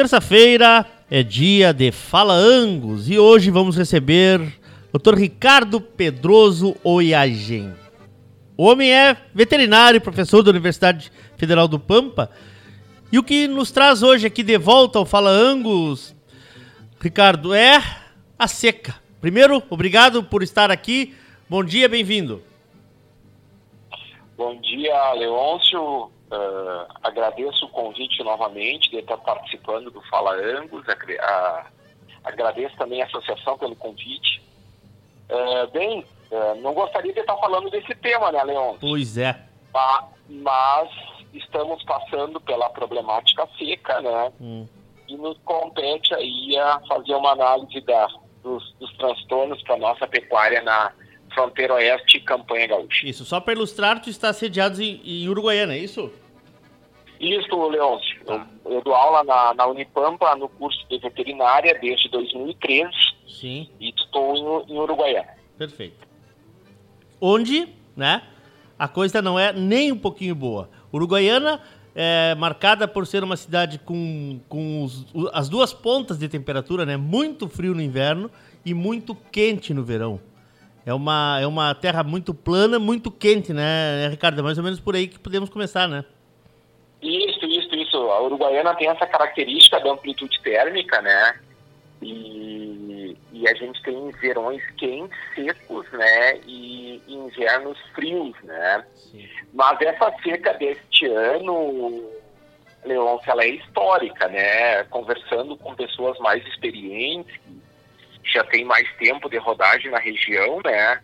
Terça-feira é dia de Fala Angus e hoje vamos receber o Dr. Ricardo Pedroso Oiagen. O homem é veterinário e professor da Universidade Federal do Pampa. E o que nos traz hoje aqui de volta ao Fala Angus, Ricardo, é a seca. Primeiro, obrigado por estar aqui. Bom dia, bem-vindo. Bom dia, Leôncio. Uh, agradeço o convite novamente de estar participando do Fala Angus. agradeço também a associação pelo convite. Uh, bem, uh, não gostaria de estar falando desse tema, né, Leôncio? Pois é. Mas, mas estamos passando pela problemática seca, né? Hum. E nos compete aí a fazer uma análise da, dos, dos transtornos para a nossa pecuária na fronteira oeste e campanha gaúcha. Isso, só para ilustrar, tu está sediado em, em Uruguaiana, é isso? Isso, Leôncio. Eu, eu, dou aula na, na, Unipampa no curso de veterinária desde 2013. Sim. E estou em, em Uruguaiana. Perfeito. Onde, né, a coisa não é nem um pouquinho boa. Uruguaiana é marcada por ser uma cidade com, com os, as duas pontas de temperatura, né? Muito frio no inverno e muito quente no verão. É uma, é uma terra muito plana, muito quente, né, Ricardo? É mais ou menos por aí que podemos começar, né? Isso, isso, isso. A Uruguaiana tem essa característica da amplitude térmica, né? E, e a gente tem verões quentes, secos, né? E invernos frios, né? Sim. Mas essa seca deste ano, Leôncio, ela é histórica, né? Conversando com pessoas mais experientes, já tem mais tempo de rodagem na região, né?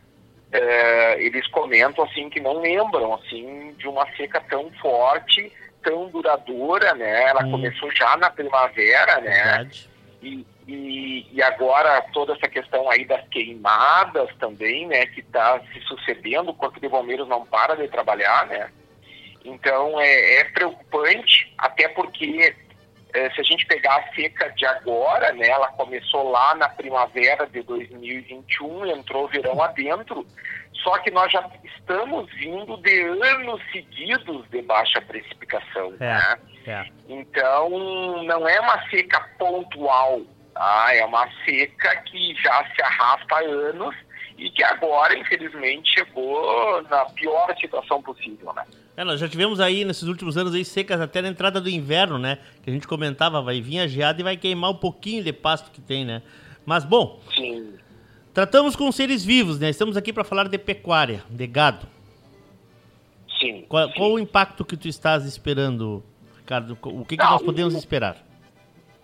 É, eles comentam assim que não lembram assim de uma seca tão forte tão duradoura, né? Ela hum. começou já na primavera, né? E, e, e, agora toda essa questão aí das queimadas também, né? Que está se sucedendo, o Corpo de Bombeiros não para de trabalhar, né? Então é, é preocupante, até porque se a gente pegar a seca de agora, né? Ela começou lá na primavera de 2021, entrou verão adentro, só que nós já estamos vindo de anos seguidos de baixa precipitação. É, né? é. Então, não é uma seca pontual, tá? é uma seca que já se arrasta há anos e que agora, infelizmente, chegou na pior situação possível, né? É, nós já tivemos aí nesses últimos anos aí secas até na entrada do inverno, né? Que a gente comentava, vai vir a geada e vai queimar um pouquinho de pasto que tem, né? Mas bom. Sim. Tratamos com seres vivos, né? Estamos aqui para falar de pecuária, de gado. Sim. Qual, sim. qual, o impacto que tu estás esperando, Ricardo? O que, que Não, nós podemos esperar?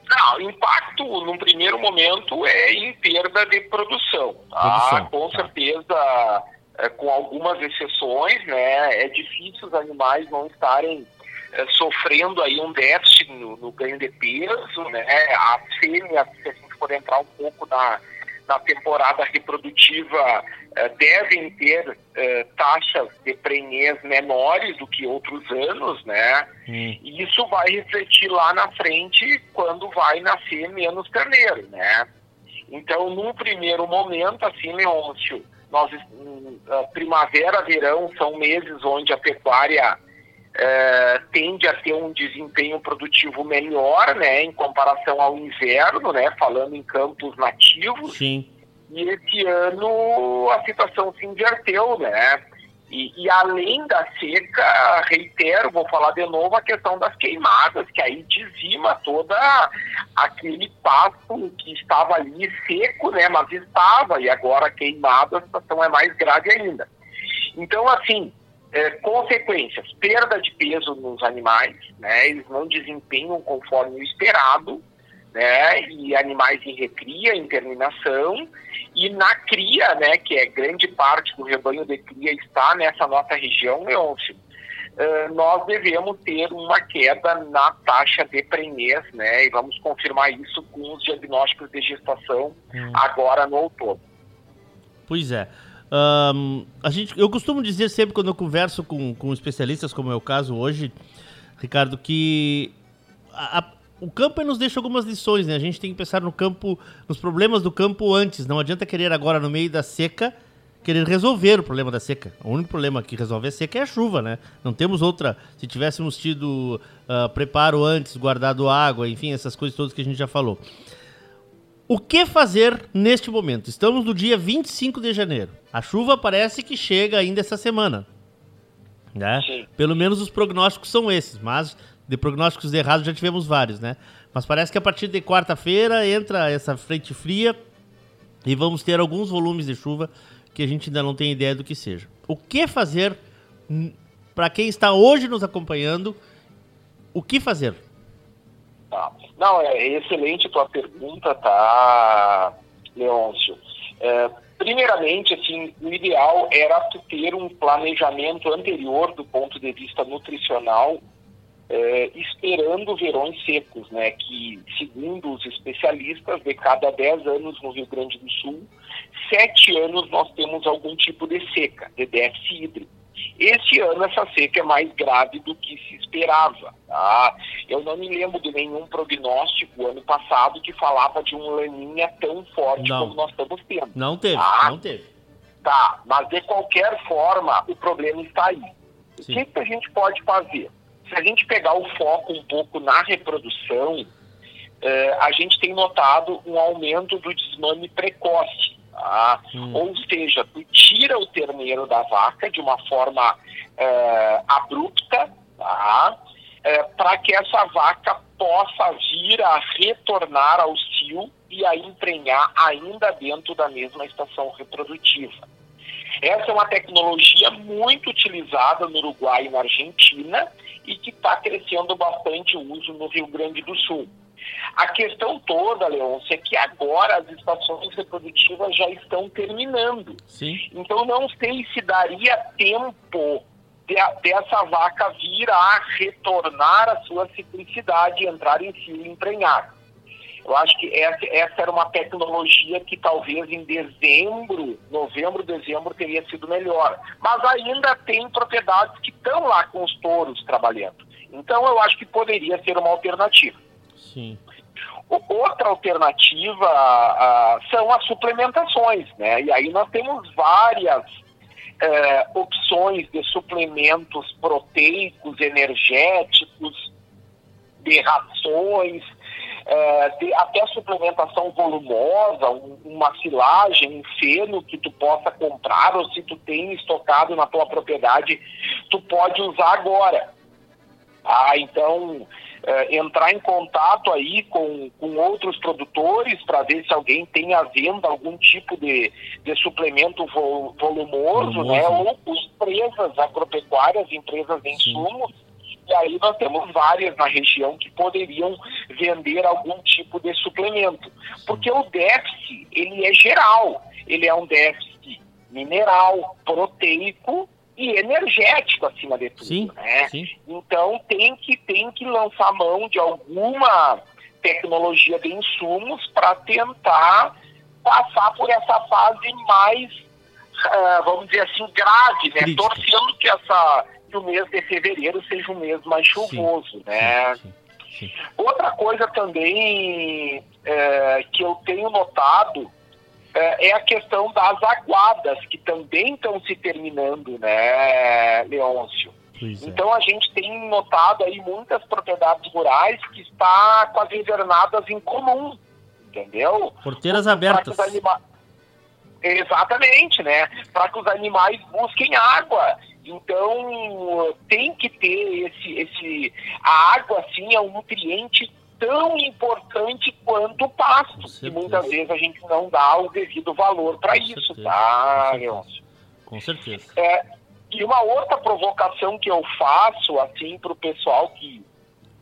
Não, o impacto, num primeiro momento, é em perda de produção. Tá? produção com tá. certeza, é, com algumas exceções, né? É difícil os animais não estarem é, sofrendo aí um déficit no, no ganho de peso, né? As fêmeas, se a gente for entrar um pouco na na temporada reprodutiva eh, devem ter eh, taxas de prenhez menores do que outros anos, né? Hum. E isso vai refletir lá na frente quando vai nascer menos terneiro, né? Então, num primeiro momento, assim, Leôncio, nós, hum, primavera, verão são meses onde a pecuária é, tende a ter um desempenho produtivo melhor, né, em comparação ao inverno, né, falando em campos nativos. Sim. E esse ano a situação se inverteu, né? E, e, além da seca, reitero, vou falar de novo a questão das queimadas, que aí dizima toda aquele pasto que estava ali seco, né? Mas estava, e agora queimado, a situação é mais grave ainda. Então, assim, é, consequências, perda de peso nos animais, né? Eles não desempenham conforme o esperado, né? E animais em recria, em terminação, e na cria, né? Que é grande parte do rebanho de cria está nessa nossa região, Leôncio. Uh, nós devemos ter uma queda na taxa de prenhez, né? E vamos confirmar isso com os diagnósticos de gestação hum. agora no outono. Pois é. Um, a gente, eu costumo dizer sempre quando eu converso com, com especialistas, como é o caso hoje, Ricardo, que a, a, o campo nos deixa algumas lições, né? A gente tem que pensar no campo, nos problemas do campo antes. Não adianta querer agora, no meio da seca, querer resolver o problema da seca. O único problema que resolve a seca é a chuva, né? Não temos outra. Se tivéssemos tido uh, preparo antes, guardado água, enfim, essas coisas todas que a gente já falou. O que fazer neste momento? Estamos no dia 25 de janeiro. A chuva parece que chega ainda essa semana. Né? Pelo menos os prognósticos são esses, mas de prognósticos errados já tivemos vários, né? Mas parece que a partir de quarta-feira entra essa frente fria e vamos ter alguns volumes de chuva que a gente ainda não tem ideia do que seja. O que fazer para quem está hoje nos acompanhando? O que fazer? Tá. Não, é excelente tua pergunta, tá, Leôncio? É, primeiramente, assim, o ideal era ter um planejamento anterior do ponto de vista nutricional, é, esperando verões secos, né? Que, segundo os especialistas, de cada 10 anos no Rio Grande do Sul, sete anos nós temos algum tipo de seca, de déficit hídrico. Este ano essa seca é mais grave do que se esperava. Tá? Eu não me lembro de nenhum prognóstico ano passado que falava de um laninha tão forte não. como nós estamos tendo. Não teve, tá? não teve. Tá, mas de qualquer forma o problema está aí. Sim. O que, que a gente pode fazer? Se a gente pegar o foco um pouco na reprodução, eh, a gente tem notado um aumento do desmame precoce. Tá? Hum. Ou seja, tu tira o terneiro da vaca de uma forma é, abrupta, tá? É, para que essa vaca possa vir a retornar ao cio e a emprenhar ainda dentro da mesma estação reprodutiva. Essa é uma tecnologia muito utilizada no Uruguai e na Argentina e que está crescendo bastante o uso no Rio Grande do Sul. A questão toda, Leôncio, é que agora as estações reprodutivas já estão terminando. Sim. Então não sei se daria tempo de, dessa vaca vir a retornar à sua ciclicidade, entrar em fio emprenhado. Eu acho que essa, essa, era uma tecnologia que talvez em dezembro, novembro, dezembro teria sido melhor. Mas ainda tem propriedades que estão lá com os touros trabalhando. Então eu acho que poderia ser uma alternativa. Sim. Outra alternativa uh, são as suplementações, né? E aí nós temos várias uh, opções de suplementos proteicos, energéticos, de rações, uh, de, até suplementação volumosa, um, uma silagem, um feno que tu possa comprar ou se tu tem estocado na tua propriedade, tu pode usar agora. Ah, então uh, entrar em contato aí com, com outros produtores para ver se alguém tem à venda algum tipo de, de suplemento vo, volumoso, né? Ou empresas agropecuárias, empresas de insumos. E aí nós temos várias na região que poderiam vender algum tipo de suplemento. Porque o déficit, ele é geral. Ele é um déficit mineral, proteico e energético acima de tudo, sim, né? Sim. Então tem que tem que lançar mão de alguma tecnologia de insumos para tentar passar por essa fase mais, uh, vamos dizer assim, grave, né? Crítica. Torcendo que essa que o mês de fevereiro seja um mês mais chuvoso, sim, né? Outra coisa também é, que eu tenho notado é, é a questão das aguadas, que também estão se terminando, né, Leôncio? É. Então a gente tem notado aí muitas propriedades rurais que está com as invernadas em comum, entendeu? Porteiras abertas. Anima... Exatamente, né? Para que os animais busquem água. Então tem que ter esse, esse. A água, sim, é um nutriente tão importante quanto o pasto, que muitas vezes a gente não dá o devido valor para isso, certeza. tá, Leôncio? Com certeza. É, e uma outra provocação que eu faço, assim, para o pessoal que,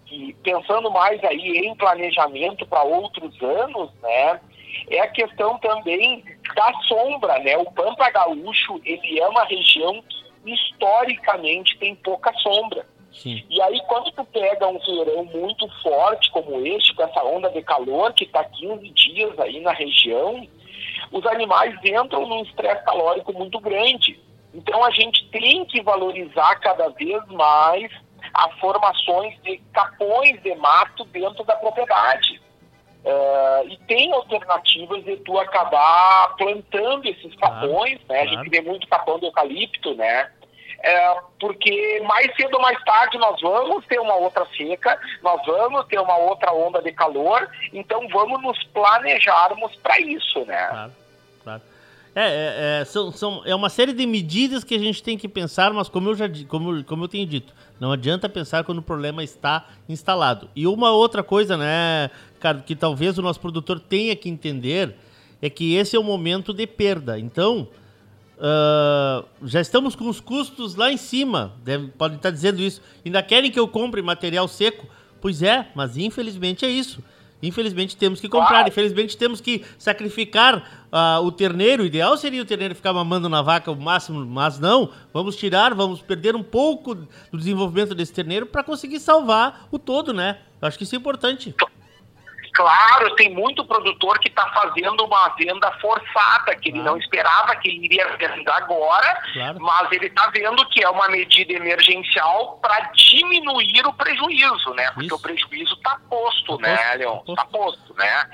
que, pensando mais aí em planejamento para outros anos, né, é a questão também da sombra, né? O Pampa Gaúcho, ele é uma região que historicamente tem pouca sombra. Sim. E aí, quando tu pega um verão muito forte como este, com essa onda de calor que está 15 dias aí na região, os animais entram num estresse calórico muito grande. Então, a gente tem que valorizar cada vez mais as formações de capões de mato dentro da propriedade. Uh, e tem alternativas de tu acabar plantando esses capões, né? Claro. A gente vê muito capão de eucalipto, né? É, porque mais cedo ou mais tarde nós vamos ter uma outra seca, nós vamos ter uma outra onda de calor, então vamos nos planejarmos para isso, né? Claro, claro. É, é, é, são, são, é uma série de medidas que a gente tem que pensar, mas como eu já como, como eu tenho dito, não adianta pensar quando o problema está instalado. E uma outra coisa, né, cara, que talvez o nosso produtor tenha que entender é que esse é o momento de perda. Então, Uh, já estamos com os custos lá em cima. Deve, podem estar dizendo isso. Ainda querem que eu compre material seco? Pois é, mas infelizmente é isso. Infelizmente temos que comprar, infelizmente temos que sacrificar uh, o terneiro. O ideal seria o terneiro ficar mamando na vaca o máximo, mas não. Vamos tirar, vamos perder um pouco do desenvolvimento desse terneiro para conseguir salvar o todo, né? Eu acho que isso é importante. Claro, tem muito produtor que está fazendo uma venda forçada, que ele não esperava que ele iria vender agora, claro. mas ele está vendo que é uma medida emergencial para diminuir o prejuízo, né? Porque Isso. o prejuízo está posto, tá né, Leon? Está posto, né?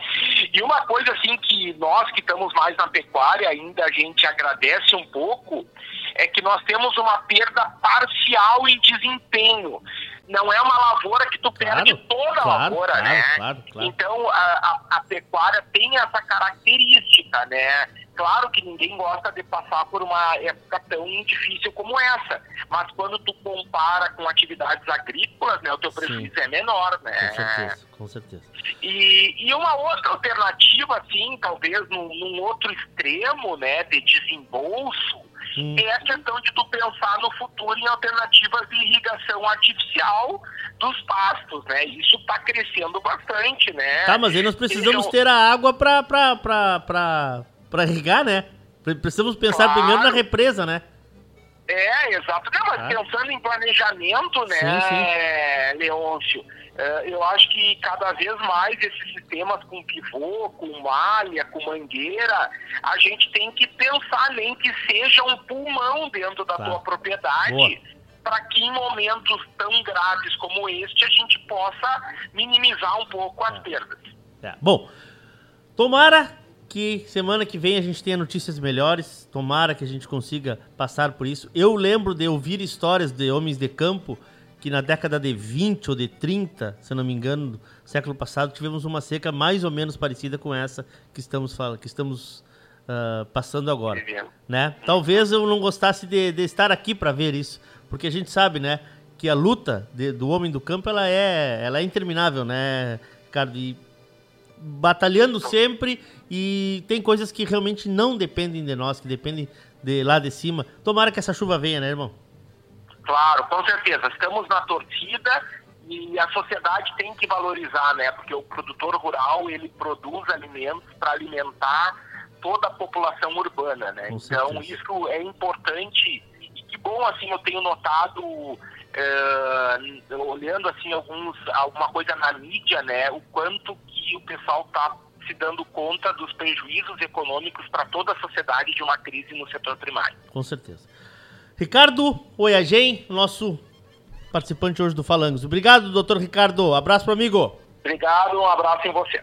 E uma coisa assim que nós que estamos mais na pecuária ainda a gente agradece um pouco é que nós temos uma perda parcial em desempenho não é uma lavoura que tu perde claro, toda a claro, lavoura, claro, né? Então a, a, a, pecuária tem essa característica, né? Claro que ninguém gosta de passar por uma época tão difícil como essa, mas quando tu compara com atividades agrícolas, né, o teu prejuízo Sim. é menor, né? Com certeza, com certeza. E, e uma outra alternativa, assim, talvez num, num outro extremo, né, de desembolso, É a questão de tu pensar no futuro em alternativas de irrigação artificial dos pastos, né? Isso está crescendo bastante, né? Tá, mas aí nós precisamos ter a água para irrigar, né? Precisamos pensar claro. primeiro na represa, né? É, exato. Não, mas ah. pensando em planejamento, né, sim, sim. Leôncio, eu acho que cada vez mais esses sistemas com pivô, com malha, com mangueira, a gente tem que pensar nem que seja um pulmão dentro da tá. tua propriedade para que em momentos tão graves como este a gente possa minimizar um pouco as é. perdas. É. Bom, tomara que semana que vem a gente tenha notícias melhores, tomara que a gente consiga passar por isso. Eu lembro de ouvir histórias de homens de campo que na década de 20 ou de 30, se não me engano, século passado, tivemos uma seca mais ou menos parecida com essa que estamos, falando, que estamos uh, passando agora. Né? Talvez eu não gostasse de, de estar aqui para ver isso, porque a gente sabe, né, que a luta de, do homem do campo ela é, ela é interminável, né, Ricardo? E batalhando sempre e tem coisas que realmente não dependem de nós, que dependem de lá de cima. Tomara que essa chuva venha, né, irmão? Claro, com certeza. Estamos na torcida e a sociedade tem que valorizar, né? Porque o produtor rural ele produz alimentos para alimentar toda a população urbana, né? Com então certeza. isso é importante e que bom assim eu tenho notado uh, olhando assim alguns alguma coisa na mídia, né? O quanto que o pessoal está se dando conta dos prejuízos econômicos para toda a sociedade de uma crise no setor primário. Com certeza. Ricardo Oiagem, nosso participante hoje do Falangos. Obrigado, doutor Ricardo. Abraço para amigo. Obrigado, um abraço em você.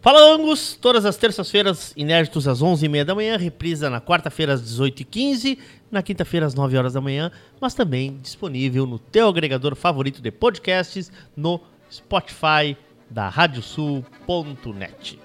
Falangos, todas as terças-feiras, inéditos às 11h30 da manhã, reprisa na quarta-feira às 18h15, na quinta-feira às 9 horas da manhã, mas também disponível no teu agregador favorito de podcasts, no Spotify da radiosul.net.